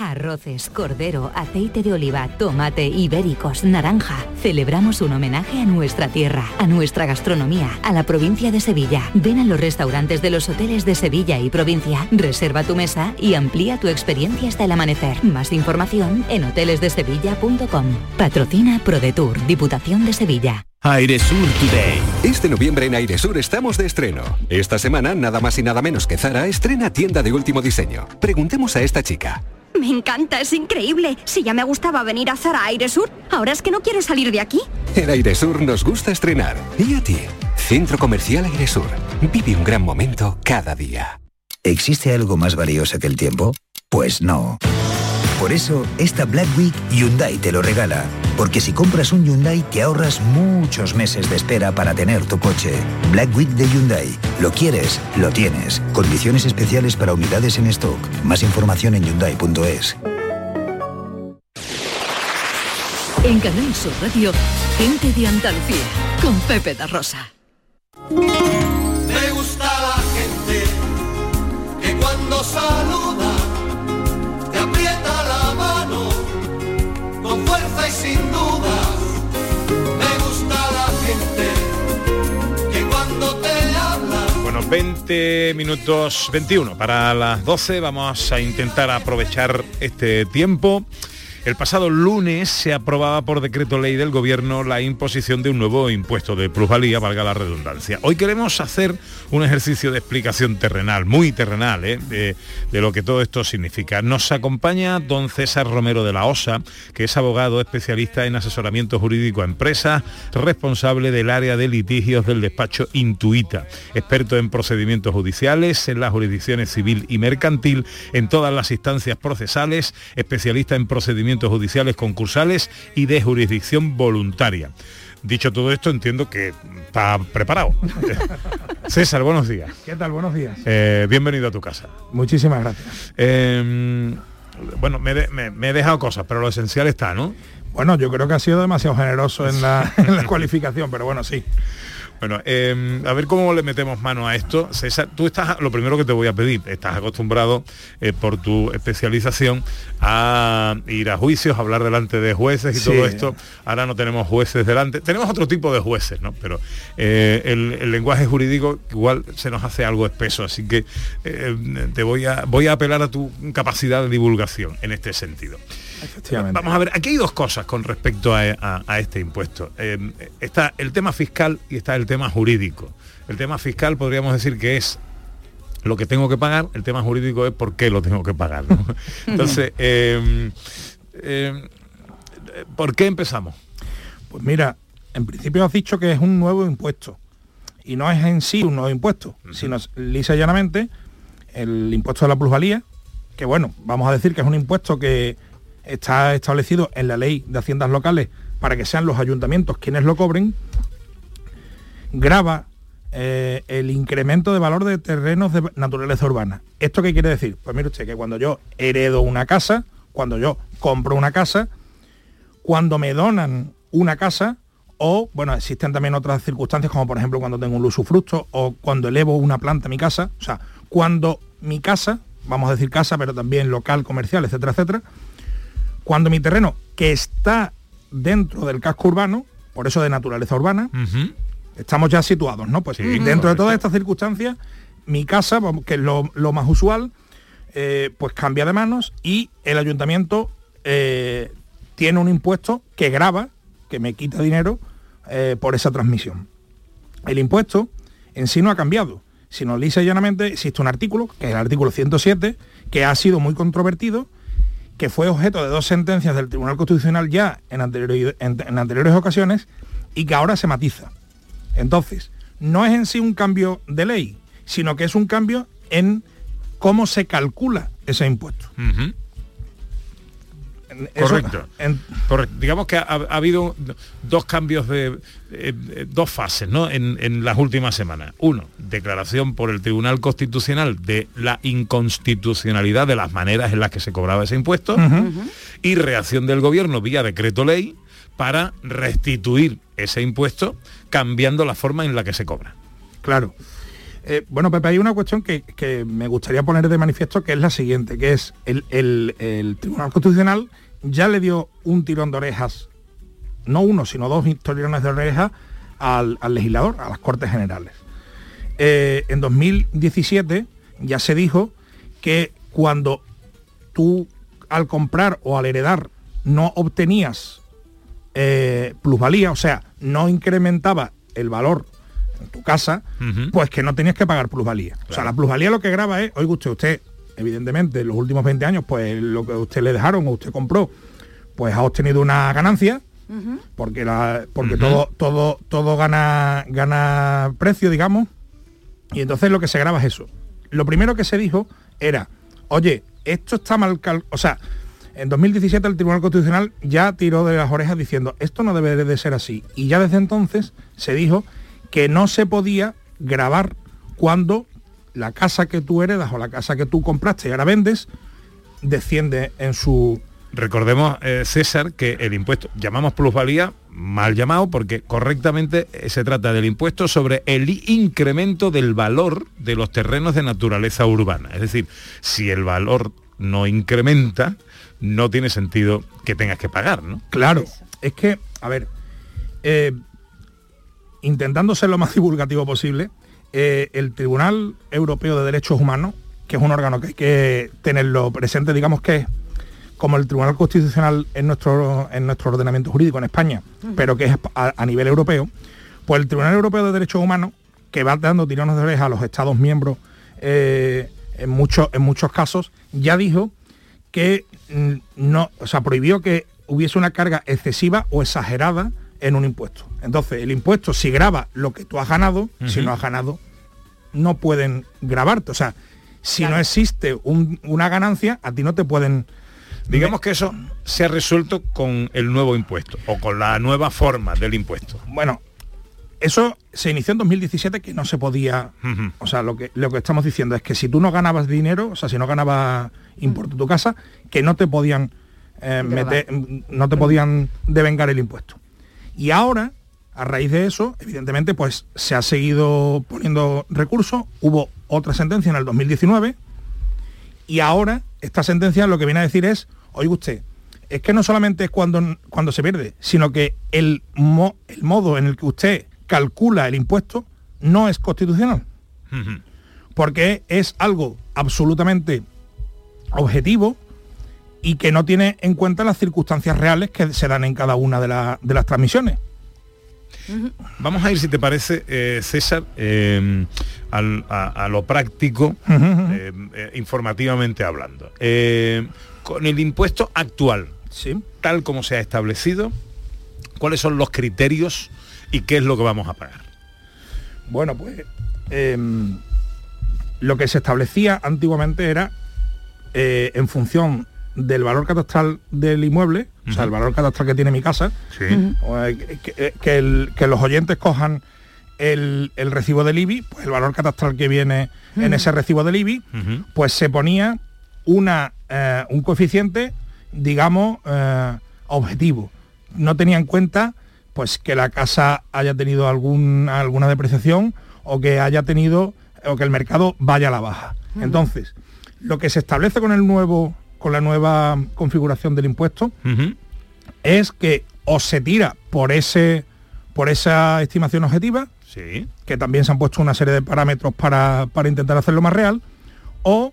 Arroces, cordero, aceite de oliva, tomate, ibéricos, naranja. Celebramos un homenaje a nuestra tierra, a nuestra gastronomía, a la provincia de Sevilla. Ven a los restaurantes de los hoteles de Sevilla y provincia, reserva tu mesa y amplía tu experiencia hasta el amanecer. Más información en hotelesdesevilla.com. Patrocina ProDetour, Diputación de Sevilla. Airesur Today. Este noviembre en Airesur estamos de estreno. Esta semana, nada más y nada menos que Zara estrena tienda de último diseño. Preguntemos a esta chica. Me encanta, es increíble. Si ya me gustaba venir a Zara Aire Sur, ahora es que no quiero salir de aquí. En Airesur nos gusta estrenar. ¿Y a ti? Centro Comercial Airesur. Vive un gran momento cada día. ¿Existe algo más valioso que el tiempo? Pues no. Por eso, esta Black Week Hyundai te lo regala. Porque si compras un Hyundai te ahorras muchos meses de espera para tener tu coche. Black Week de Hyundai. Lo quieres, lo tienes. Condiciones especiales para unidades en stock. Más información en hyundai.es. En Canal Sur Radio, gente de Andalucía, con Pepe da Rosa. Me gusta la gente que cuando saluda 20 minutos 21 para las 12. Vamos a intentar aprovechar este tiempo. El pasado lunes se aprobaba por decreto ley del gobierno la imposición de un nuevo impuesto de plusvalía, valga la redundancia. Hoy queremos hacer un ejercicio de explicación terrenal, muy terrenal, ¿eh? de, de lo que todo esto significa. Nos acompaña don César Romero de la OSA, que es abogado especialista en asesoramiento jurídico a empresas, responsable del área de litigios del despacho Intuita, experto en procedimientos judiciales, en las jurisdicciones civil y mercantil, en todas las instancias procesales, especialista en procedimientos judiciales concursales y de jurisdicción voluntaria. Dicho todo esto, entiendo que está preparado. César, buenos días. ¿Qué tal? Buenos días. Eh, bienvenido a tu casa. Muchísimas gracias. Eh, bueno, me, de- me- me he dejado cosas, pero lo esencial está, ¿no? Bueno, yo creo que ha sido demasiado generoso en la, en la cualificación, pero bueno, sí. Bueno, eh, a ver cómo le metemos mano a esto. César, tú estás, lo primero que te voy a pedir, estás acostumbrado eh, por tu especialización a ir a juicios, a hablar delante de jueces y Sí. todo esto. Ahora no tenemos jueces delante, tenemos otro tipo de jueces, ¿no? Pero eh, el, el lenguaje jurídico igual se nos hace algo espeso, así que eh, te voy a, voy a apelar a tu capacidad de divulgación en este sentido. Vamos a ver, aquí hay dos cosas con respecto a, a- a este impuesto. Eh, está el tema fiscal y está el tema jurídico. El tema fiscal podríamos decir que es lo que tengo que pagar, el tema jurídico es por qué lo tengo que pagar. ¿no? Entonces, eh, eh, ¿por qué empezamos? Pues mira, en principio has dicho que es un nuevo impuesto. Y no es en sí un nuevo impuesto, sino lisa y llanamente el impuesto de la plusvalía, que bueno, vamos a decir que es un impuesto que está establecido en la ley de haciendas locales para que sean los ayuntamientos quienes lo cobren, grava eh, el incremento de valor de terrenos de naturaleza urbana. ¿Esto qué quiere decir? Pues mire usted que cuando yo heredo una casa, cuando yo compro una casa, cuando me donan una casa o, bueno, existen también otras circunstancias como por ejemplo cuando tengo un usufructo o cuando elevo una planta a mi casa, o sea, cuando mi casa, vamos a decir casa, pero también local, comercial, etcétera, etcétera, cuando mi terreno que está dentro del casco urbano, por eso de naturaleza urbana, estamos ya situados, ¿no? Pues dentro de todas estas circunstancias, mi casa, que es lo, lo más usual, eh, pues cambia de manos y el ayuntamiento eh, tiene un impuesto que grava, que me quita dinero eh, por esa transmisión. El impuesto en sí no ha cambiado, sino lisa y llanamente existe un artículo, que es el artículo 107, que ha sido muy controvertido, que fue objeto de dos sentencias del Tribunal Constitucional ya en, anteriores ocasiones y que ahora se matiza. Entonces, no es en sí un cambio de ley, sino que es un cambio en cómo se calcula ese impuesto. Correcto. Correcto. Digamos que ha, ha habido dos cambios de eh, eh, dos fases ¿no? en, en las últimas semanas. Uno, declaración por el Tribunal Constitucional de la inconstitucionalidad de las maneras en las que se cobraba ese impuesto y reacción del gobierno vía decreto ley para restituir ese impuesto cambiando la forma en la que se cobra. Claro. Eh, bueno, Pepe, hay una cuestión que, que me gustaría poner de manifiesto, que es la siguiente, que es el, el- el Tribunal Constitucional ya le dio un tirón de orejas, no uno, sino dos tirones de orejas al, al legislador, a las Cortes Generales. Eh, en 2017 ya se dijo que cuando tú al comprar o al heredar no obtenías eh, plusvalía, o sea, no incrementaba el valor en tu casa, pues que no tenías que pagar plusvalía. O sea, la plusvalía lo que graba es, oiga usted, usted, evidentemente, en los últimos 20 años, pues lo que usted le dejaron o usted compró, pues ha obtenido una ganancia, porque la, porque todo, todo, todo gana, gana precio, digamos. Y entonces lo que se graba es eso. Lo primero que se dijo era, oye, esto está mal cal o sea, en 2017 el Tribunal Constitucional ya tiró de las orejas diciendo, esto no debe de ser así. Y ya desde entonces se dijo que no se podía grabar cuando la casa que tú heredas o la casa que tú compraste y ahora vendes desciende en su recordemos, eh, César, que el impuesto, llamamos plusvalía, mal llamado, porque correctamente eh, se trata del impuesto sobre el incremento del valor de los terrenos de naturaleza urbana. Es decir, si el valor no incrementa, no tiene sentido que tengas que pagar, ¿no? Claro, es que, a ver, eh, intentando ser lo más divulgativo posible, eh, el Tribunal Europeo de Derechos Humanos, que es un órgano que hay que tenerlo presente, digamos que es como el Tribunal Constitucional en nuestro, en nuestro ordenamiento jurídico en España, pero que es a, a nivel europeo, pues el Tribunal Europeo de Derechos Humanos, que va dando tirones de oreja a los Estados miembros eh, en, muchos en muchos casos, ya dijo que mm, no, o sea, prohibió que hubiese una carga excesiva o exagerada en un impuesto. Entonces, el impuesto, si graba lo que tú has ganado, si no has ganado, no pueden grabarte. O sea, si no existe un- una ganancia, a ti no te pueden... Digamos que eso se ha resuelto con el nuevo impuesto o con la nueva forma del impuesto. Bueno, eso se inició en 2017 que no se podía... O sea, lo que, lo que estamos diciendo es que si tú no ganabas dinero, o sea, si no ganabas importe tu casa, que no te podían eh, meter, no te podían devengar el impuesto. Y ahora, a raíz de eso, evidentemente, pues se ha seguido poniendo recursos. Hubo otra sentencia en el 2019 y ahora esta sentencia lo que viene a decir es, oiga usted, es que no solamente es cuando, cuando se pierde, sino que el, mo- el modo en el que usted calcula el impuesto no es constitucional, porque es algo absolutamente objetivo y que no tiene en cuenta las circunstancias reales que se dan en cada una de, la- de las transmisiones. Vamos a ir, si te parece, eh, César, eh, al- a, a lo práctico, eh, eh, informativamente hablando. Eh, con el impuesto actual, tal como se ha establecido, ¿cuáles son los criterios y qué es lo que vamos a pagar? Bueno, pues em, lo que se establecía antiguamente era eh, en función del valor catastral del inmueble, o sea, el valor catastral que tiene mi casa, o, eh, que, que- que el- que los oyentes cojan el, el recibo del IBI, pues el valor catastral que viene en ese recibo del IBI, pues se ponía una, eh, un coeficiente, digamos, eh, objetivo. No tenía en cuenta pues que la casa haya tenido algún, alguna depreciación o que haya tenido o que el mercado vaya a la baja. Entonces, lo que se establece con el nuevo con la nueva configuración del impuesto es que o se tira por ese por esa estimación objetiva, que también se han puesto una serie de parámetros para, para intentar hacerlo más real, o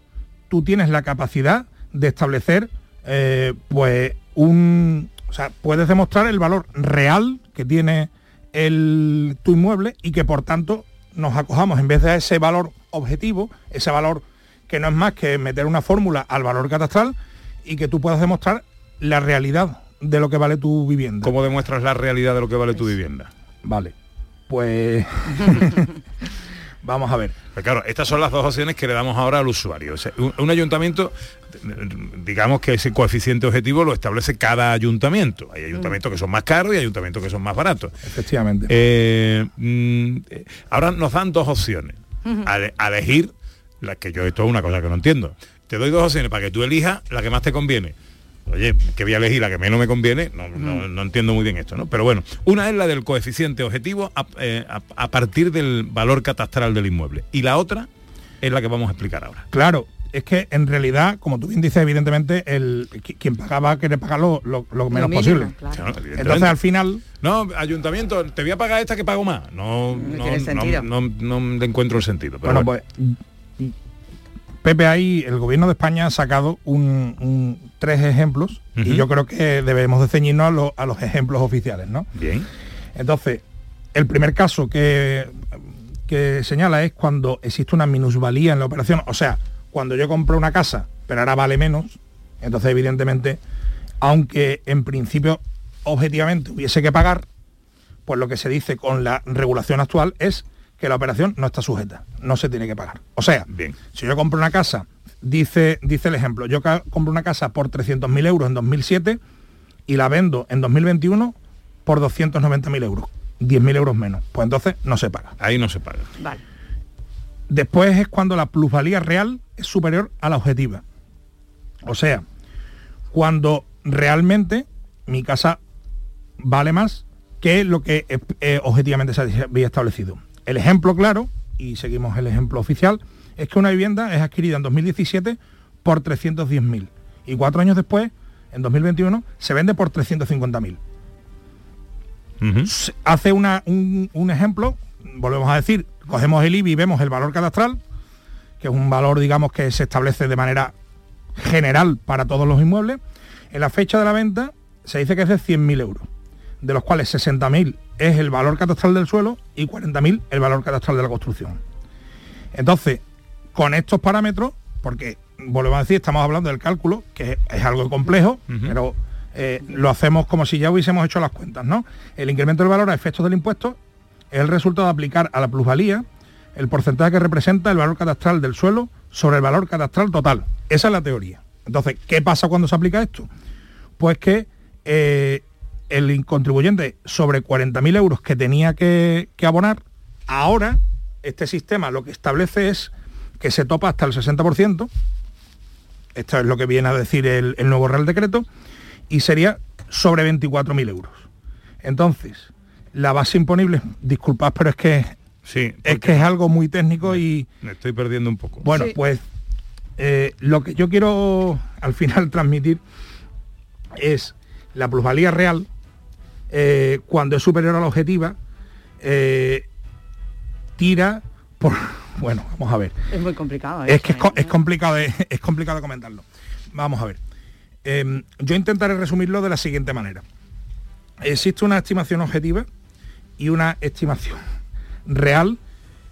tú tienes la capacidad de establecer eh, pues un o sea, puedes demostrar el valor real que tiene el, tu inmueble y que por tanto nos acojamos. En vez de ese valor objetivo, ese valor que no es más que meter una fórmula al valor catastral y que tú puedas demostrar la realidad de lo que vale tu vivienda. ¿Cómo demuestras la realidad de lo que vale tu vivienda? Vale, pues vamos a ver. Pues claro, estas son las dos opciones que le damos ahora al usuario. O sea, un, un ayuntamiento, digamos que ese coeficiente objetivo lo establece cada ayuntamiento. Hay ayuntamientos que son más caros y ayuntamientos que son más baratos. Efectivamente. Eh, mm, eh, ahora nos dan dos opciones. A elegir, la que yo esto es una cosa que no entiendo. Te doy dos opciones para que tú elijas la que más te conviene. Oye, que voy a elegir la que menos me conviene, no, no- no entiendo muy bien esto, ¿no? Pero bueno, una es la del coeficiente objetivo a, eh, a- a partir del valor catastral del inmueble. Y la otra es la que vamos a explicar ahora. Claro, es que en realidad, como tú bien dices, evidentemente, el, qui- quien pagaba quiere pagar lo, lo- lo menos mínimo, posible. claro. Entonces al final, No, ayuntamiento, te voy a pagar esta que pago más. No, no, tiene no- sentido. no- no le encuentro el sentido. Pero bueno, bueno. pues Pepe ahí, el gobierno de España ha sacado un, un- tres ejemplos y yo creo que debemos de ceñirnos a, lo- a los ejemplos oficiales, ¿no? Bien. Entonces, el primer caso que, que señala es cuando existe una minusvalía en la operación, o sea, cuando yo compro una casa, pero ahora vale menos, entonces evidentemente, aunque en principio objetivamente hubiese que pagar, pues lo que se dice con la regulación actual es que la operación no está sujeta, no se tiene que pagar. O sea, Bien. si yo compro una casa, dice, dice el ejemplo, yo compro una casa por 300.000 euros en 2007 y la vendo en 2021 por 290.000 euros, 10.000 euros menos, pues entonces no se paga. Ahí no se paga. Vale. Después es cuando la plusvalía real es superior a la objetiva. O sea, cuando realmente mi casa vale más que lo que eh, objetivamente se había establecido. El ejemplo claro, y seguimos el ejemplo oficial, es que una vivienda es adquirida en 2017 por 310.000 y cuatro años después, en 2021, se vende por 350.000. Se- Hace una- un, un ejemplo, volvemos a decir, cogemos el IBI y vemos el valor cadastral, que es un valor, digamos, que se establece de manera general para todos los inmuebles. En la fecha de la venta se dice que es de 100.000 euros, de los cuales 60.000 es el valor catastral del suelo y 40.000 el valor catastral de la construcción. Entonces, con estos parámetros, porque volvemos a decir, estamos hablando del cálculo, que es algo complejo, pero eh, lo hacemos como si ya hubiésemos hecho las cuentas, ¿no? El incremento del valor a efectos del impuesto es el resultado de aplicar a la plusvalía el porcentaje que representa el valor catastral del suelo sobre el valor catastral total. Esa es la teoría. Entonces, ¿qué pasa cuando se aplica esto? Pues que eh, el contribuyente sobre 40.000 euros que tenía que, que abonar, ahora este sistema lo que establece es que se topa hasta el 60%, esto es lo que viene a decir el, el nuevo Real Decreto, y sería sobre 24.000 euros. Entonces, la base imponible, disculpad, pero es que Sí, es que es algo muy técnico y me estoy perdiendo un poco. bueno, pues eh, lo que yo quiero al final transmitir es la plusvalía real eh, cuando es superior a la objetiva eh, tira por bueno vamos a ver Es muy complicado. es eso, que es, ¿eh? co- es complicado es complicado comentarlo vamos a ver Em, yo intentaré resumirlo de la siguiente manera existe una estimación objetiva y una estimación real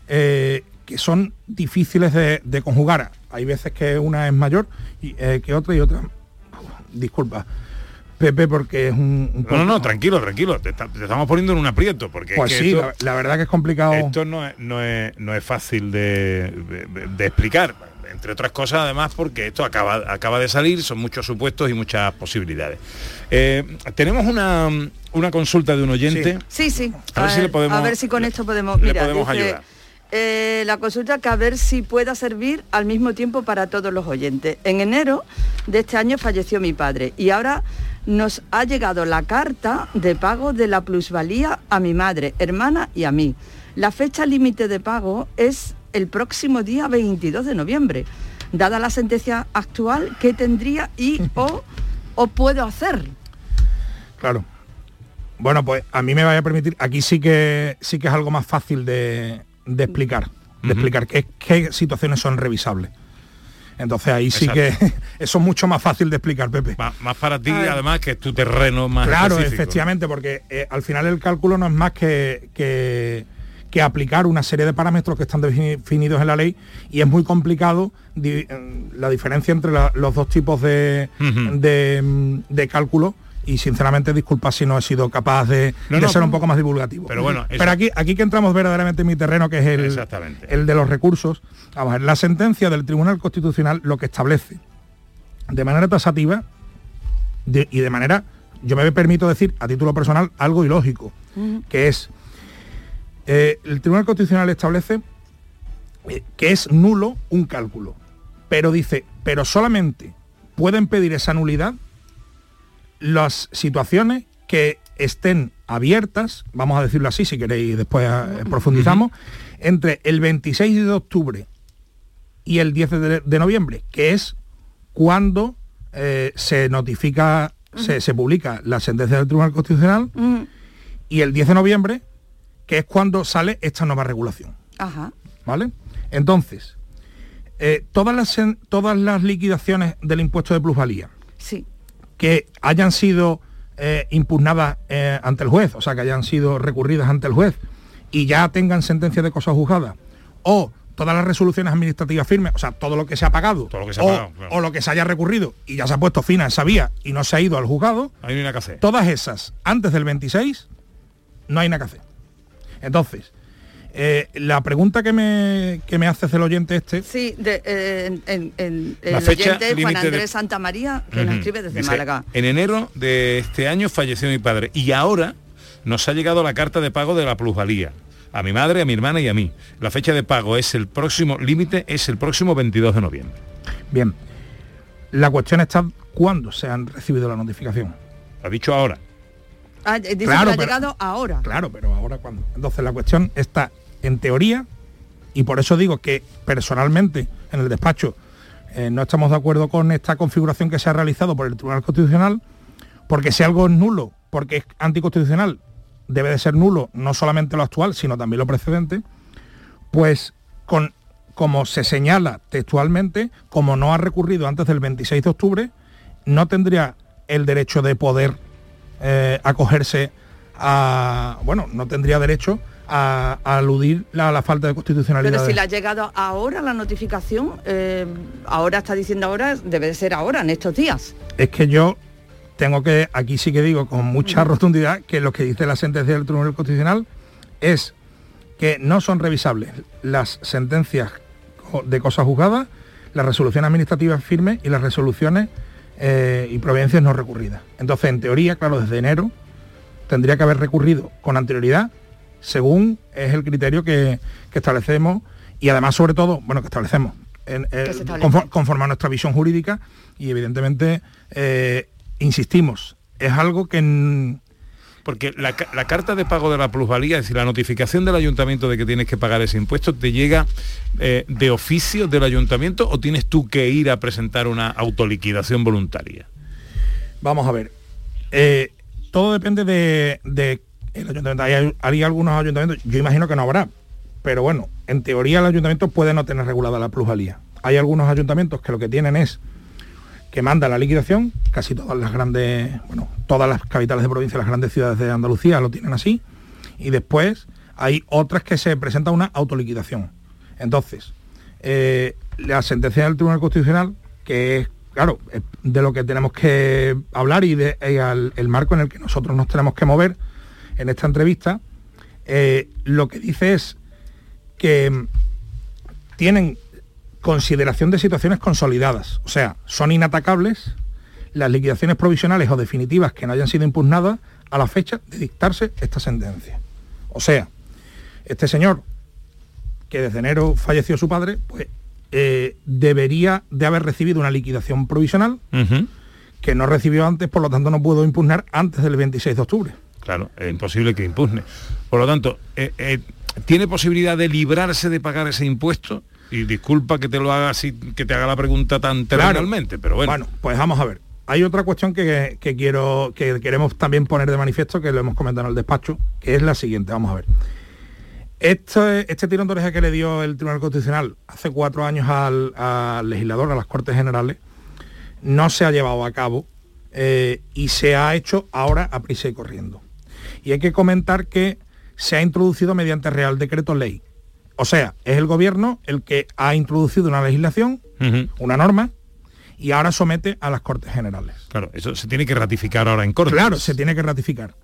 eh, que son difíciles de, de conjugar. Hay veces que una es mayor y, eh, que otra y otra. Disculpa, Pepe, porque es un... un No, no, no, tranquilo, tranquilo. Te, está- te estamos poniendo en un aprieto porque es Pues que sí, esto- la, la verdad que es complicado. Esto no es, no es, no es fácil de, de- de explicar, entre otras cosas además porque esto acaba, acaba de salir, son muchos supuestos y muchas posibilidades. Eh, tenemos una, una consulta de un oyente. Sí, sí. A ver si le podemos- a ver si con esto podemos. le Mira, podemos dice, ayudar. Eh, la consulta que a ver si pueda servir al mismo tiempo para todos los oyentes. En enero de este año falleció mi padre y ahora nos ha llegado la carta de pago de la plusvalía a mi madre, hermana y a mí. La fecha límite de pago es el próximo día 22 de noviembre. Dada la sentencia actual, ¿qué tendría y o, o puedo hacer? Claro. Bueno, pues a mí me vaya a permitir, aquí sí que sí que es algo más fácil de, de explicar, de explicar qué, qué situaciones son revisables. Entonces ahí sí que eso es mucho más fácil de explicar, Pepe. Más, más para ti, además, que es tu terreno más Claro, efectivamente, porque eh, al final el cálculo no es más que, que, que aplicar una serie de parámetros que están definidos en la ley y es muy complicado di- eh, la diferencia entre la- los dos tipos de, mm, de cálculo y sinceramente disculpa si no he sido capaz de, No, de no, ser un poco más divulgativo. pero bueno, eso- pero aquí, aquí que entramos verdaderamente en mi terreno, que es el, Exactamente. el de los recursos, vamos a ver, la sentencia del Tribunal Constitucional lo que establece de manera tasativa de- y de manera, yo me permito decir a título personal algo ilógico, que es, eh, el Tribunal Constitucional establece eh, que es nulo un cálculo, pero dice, pero solamente pueden pedir esa nulidad las situaciones que estén abiertas, vamos a decirlo así, si queréis después eh, profundizamos, entre el 26 de octubre y el 10 de, de noviembre, que es cuando eh, se notifica, se, se publica la sentencia del Tribunal Constitucional, y el 10 de noviembre, que es cuando sale esta nueva regulación. Ajá. ¿Vale? Entonces, eh, todas, las, todas las liquidaciones del impuesto de plusvalía Sí. Que hayan sido eh, impugnadas eh, ante el juez, o sea, que hayan sido recurridas ante el juez y ya tengan sentencia de cosa juzgada, o todas las resoluciones administrativas firmes, o sea, todo lo que se ha pagado, Todo lo que se ha o, pagado, claro. o lo que se haya recurrido y ya se ha puesto fin a esa vía y no se ha ido al juzgado, Ahí no hay nada que hacer. todas esas antes del 26 no hay nada que hacer. Entonces, eh, la pregunta que me, que me hace el oyente este, Sí, de, eh, en, en- en- La el fecha oyente Juan límite de- Andrés Santa María, que nos escribe desde Dice, Málaga. En enero de este año falleció mi padre y ahora nos ha llegado la carta de pago de la plusvalía. A mi madre, a mi hermana y a mí. La fecha de pago es el próximo límite, es el próximo 22 de noviembre. Bien. La cuestión está cuándo se han recibido la notificación. Ha dicho ahora. Ah, dice Claro, que ha pero- llegado ahora. Claro, pero ahora cuándo. Entonces la cuestión está en teoría y por eso digo que personalmente en el despacho eh, no estamos de acuerdo con esta configuración que se ha realizado por el Tribunal Constitucional, porque si algo es nulo, porque es anticonstitucional, debe de ser nulo no solamente lo actual, sino también lo precedente, pues con, como se señala textualmente, como no ha recurrido antes del 26 de octubre, no tendría el derecho de poder eh, acogerse a, bueno, no tendría derecho a, a aludir a la falta de constitucionalidad. Pero si le ha llegado ahora la notificación, eh, ahora está diciendo ahora, debe de ser ahora, en estos días. es que yo tengo que, aquí sí que digo con mucha rotundidad, que lo que dice la sentencia del Tribunal Constitucional es que no son revisables las sentencias de cosas juzgadas, las resoluciones administrativas firmes y las resoluciones eh, y providencias no recurridas. Entonces, en teoría, claro, desde enero tendría que haber recurrido con anterioridad, según es el criterio que, que establecemos y además, sobre todo, bueno, que establecemos, en- establece? conforme a nuestra visión jurídica y evidentemente, eh, insistimos, es algo que... en- Porque la, ca- la carta de pago de la plusvalía, es decir, la notificación del ayuntamiento de que tienes que pagar ese impuesto, ¿te llega eh, de oficio del ayuntamiento o tienes tú que ir a presentar una autoliquidación voluntaria? Vamos a ver. eh, todo depende de, de Hay, algunos ayuntamientos, yo imagino que no habrá, pero bueno, en teoría el ayuntamiento puede no tener regulada la plusvalía. Hay algunos ayuntamientos que lo que tienen es que manda la liquidación, casi todas las grandes, bueno, todas las capitales de provincia, las grandes ciudades de Andalucía lo tienen así, y después hay otras que se presenta una autoliquidación. Entonces, eh, la sentencia del Tribunal Constitucional, que es, claro, es de lo que tenemos que hablar y, al- el marco en el que nosotros nos tenemos que mover en esta entrevista, eh, lo que dice es que mm, tienen consideración de situaciones consolidadas, o sea, son inatacables las liquidaciones provisionales o definitivas que no hayan sido impugnadas a la fecha de dictarse esta sentencia. O sea, este señor, que desde enero falleció su padre, pues eh, debería de haber recibido una liquidación provisional que no recibió antes, por lo tanto no pudo impugnar antes del 26 de octubre. Claro, es imposible que impugne. Por lo tanto, eh, eh, ¿tiene posibilidad de librarse de pagar ese impuesto? Y disculpa que te lo haga así, que te haga la pregunta tan Claro. terrenalmente, pero bueno. Bueno, pues vamos a ver. Hay otra cuestión que, que quiero, que queremos también poner de manifiesto, que lo hemos comentado en el despacho, que es la siguiente. Vamos a ver. Este, este tirón de oreja que le dio el Tribunal Constitucional hace cuatro años al, al legislador, a las Cortes Generales, no se ha llevado a cabo eh, y se ha hecho ahora a prisa y corriendo. Y hay que comentar que se ha introducido mediante Real Decreto Ley. O sea, es el gobierno el que ha introducido una legislación, una norma, y ahora somete a las Cortes Generales. Claro, eso se tiene que ratificar ahora en corte. Claro, se tiene que ratificar.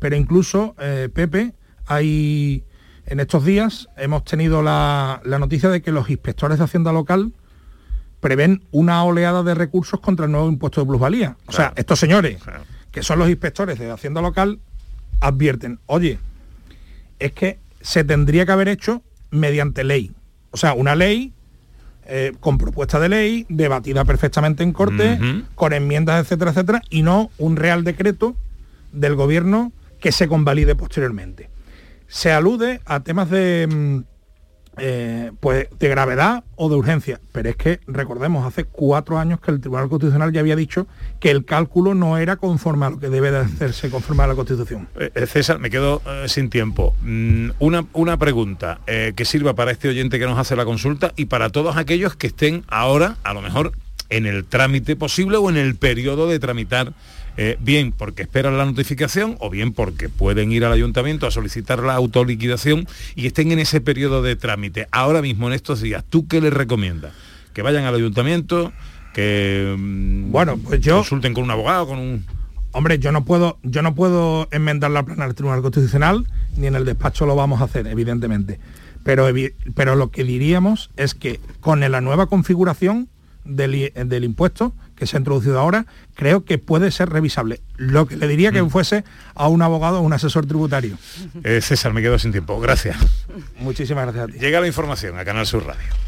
Pero incluso, eh, Pepe, hay en estos días hemos tenido la, la noticia de que los inspectores de Hacienda Local prevén una oleada de recursos contra el nuevo impuesto de plusvalía. O sea, estos señores, que son los inspectores de Hacienda Local, advierten, oye, es que se tendría que haber hecho mediante ley. O sea, una ley eh, con propuesta de ley, debatida perfectamente en corte, con enmiendas, etcétera, etcétera, y no un real decreto del gobierno que se convalide posteriormente. Se alude a temas de, mm, eh, pues, de gravedad o de urgencia, pero es que recordemos, hace cuatro años que el Tribunal Constitucional ya había dicho que el cálculo no era conforme a lo que debe de hacerse conforme a la Constitución. Eh, eh, César, me quedo sin tiempo. Mm, una, una pregunta que sirva para este oyente que nos hace la consulta y para todos aquellos que estén ahora, a lo mejor, en el trámite posible o en el periodo de tramitar, eh, bien porque esperan la notificación o bien porque pueden ir al ayuntamiento a solicitar la autoliquidación y estén en ese periodo de trámite. Ahora mismo, en estos días, ¿tú qué les recomiendas? Que vayan al ayuntamiento, que bueno, pues yo consulten con un abogado, con un Hombre, yo no puedo, yo no puedo enmendar la plana del Tribunal Constitucional, ni en el despacho lo vamos a hacer, evidentemente. Pero, pero lo que diríamos es que con la nueva configuración del, del impuesto que se ha introducido ahora, creo que puede ser revisable. Lo que le diría que fuese a un abogado o un asesor tributario. Eh, César, me quedo sin tiempo. Gracias. Muchísimas gracias a ti. Llega la información a Canal Sur Radio.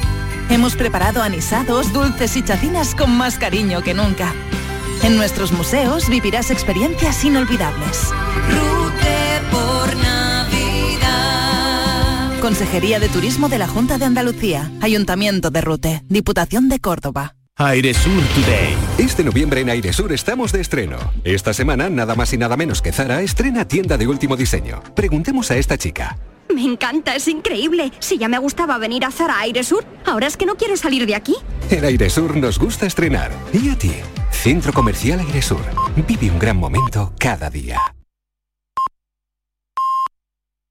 Hemos preparado anisados, dulces y chacinas con más cariño que nunca. En nuestros museos vivirás experiencias inolvidables. Rute por Navidad. Consejería de Turismo de la Junta de Andalucía, Ayuntamiento de Rute, Diputación de Córdoba. Airesur Today. Este noviembre en Airesur estamos de estreno. Esta semana, nada más y nada menos que Zara estrena tienda de último diseño. Preguntemos a esta chica. Me encanta, es increíble. Si ya me gustaba venir a Zara Aire Sur, ahora es que no quiero salir de aquí. En Airesur nos gusta estrenar. ¿Y a ti? Centro Comercial Airesur. Vive un gran momento cada día.